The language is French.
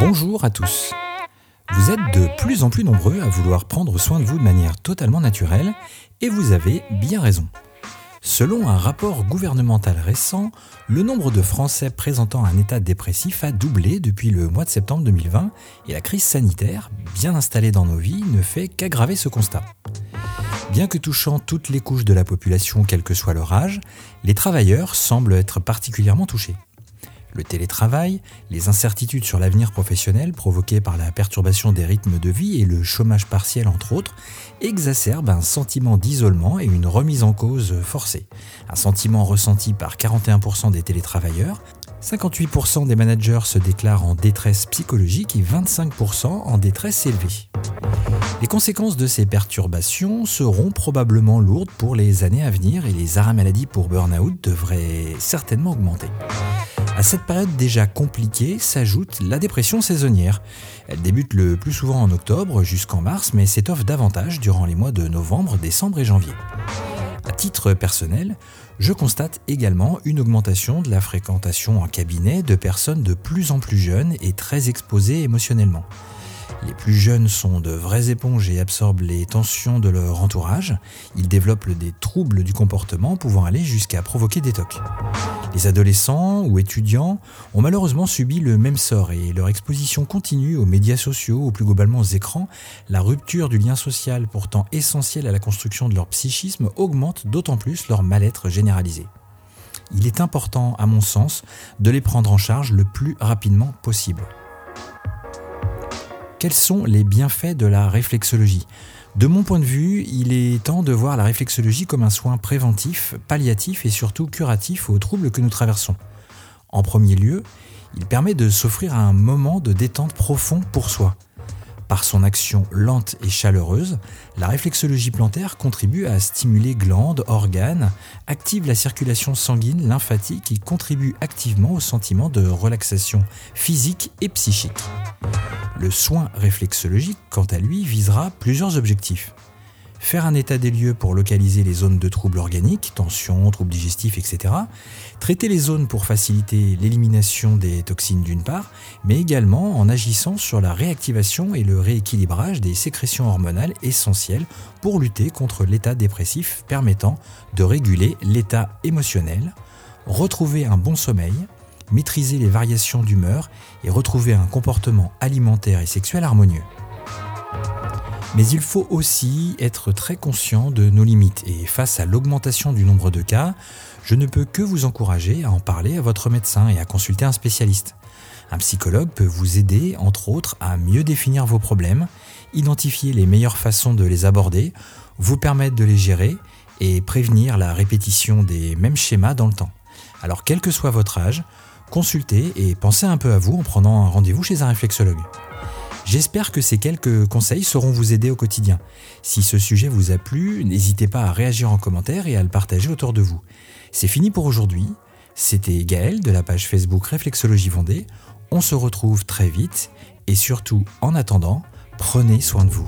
Bonjour à tous. Vous êtes de plus en plus nombreux à vouloir prendre soin de vous de manière totalement naturelle et vous avez bien raison. Selon un rapport gouvernemental récent, le nombre de Français présentant un état dépressif a doublé depuis le mois de septembre 2020 et la crise sanitaire, bien installée dans nos vies, ne fait qu'aggraver ce constat. Bien que touchant toutes les couches de la population, quel que soit leur âge, les travailleurs semblent être particulièrement touchés. Le télétravail, les incertitudes sur l'avenir professionnel provoquées par la perturbation des rythmes de vie et le chômage partiel entre autres exacerbent un sentiment d'isolement et une remise en cause forcée. Un sentiment ressenti par 41% des télétravailleurs, 58% des managers se déclarent en détresse psychologique et 25% en détresse élevée. Les conséquences de ces perturbations seront probablement lourdes pour les années à venir et les arrêts maladie pour burn-out devraient certainement augmenter. À cette période déjà compliquée s'ajoute la dépression saisonnière. Elle débute le plus souvent en octobre jusqu'en mars, mais s'étoffe davantage durant les mois de novembre, décembre et janvier. À titre personnel, je constate également une augmentation de la fréquentation en cabinet de personnes de plus en plus jeunes et très exposées émotionnellement. Les plus jeunes sont de vraies éponges et absorbent les tensions de leur entourage. Ils développent des troubles du comportement pouvant aller jusqu'à provoquer des tocs. Les adolescents ou étudiants ont malheureusement subi le même sort et leur exposition continue aux médias sociaux, ou plus globalement aux écrans, la rupture du lien social pourtant essentiel à la construction de leur psychisme augmente d'autant plus leur mal-être généralisé. Il est important, à mon sens, de les prendre en charge le plus rapidement possible. Quels sont les bienfaits de la réflexologie? De mon point de vue, il est temps de voir la réflexologie comme un soin préventif, palliatif et surtout curatif aux troubles que nous traversons. En premier lieu, il permet de s'offrir un moment de détente profond pour soi. Par son action lente et chaleureuse, la réflexologie plantaire contribue à stimuler glandes, organes, active la circulation sanguine, lymphatique et contribue activement au sentiment de relaxation physique et psychique. Le soin réflexologique, quant à lui, visera plusieurs objectifs. Faire un état des lieux pour localiser les zones de troubles organiques, tensions, troubles digestifs, etc. Traiter les zones pour faciliter l'élimination des toxines d'une part, mais également en agissant sur la réactivation et le rééquilibrage des sécrétions hormonales essentielles pour lutter contre l'état dépressif permettant de réguler l'état émotionnel, retrouver un bon sommeil, maîtriser les variations d'humeur et retrouver un comportement alimentaire et sexuel harmonieux. Mais il faut aussi être très conscient de nos limites et face à l'augmentation du nombre de cas, je ne peux que vous encourager à en parler à votre médecin et à consulter un spécialiste. Un psychologue peut vous aider, entre autres, à mieux définir vos problèmes, identifier les meilleures façons de les aborder, vous permettre de les gérer et prévenir la répétition des mêmes schémas dans le temps. Alors quel que soit votre âge, consultez et pensez un peu à vous en prenant un rendez-vous chez un réflexologue. J'espère que ces quelques conseils sauront vous aider au quotidien. Si ce sujet vous a plu, n'hésitez pas à réagir en commentaire et à le partager autour de vous. C'est fini pour aujourd'hui. C'était Gaël de la page Facebook Réflexologie Vendée. On se retrouve très vite et surtout, en attendant, prenez soin de vous.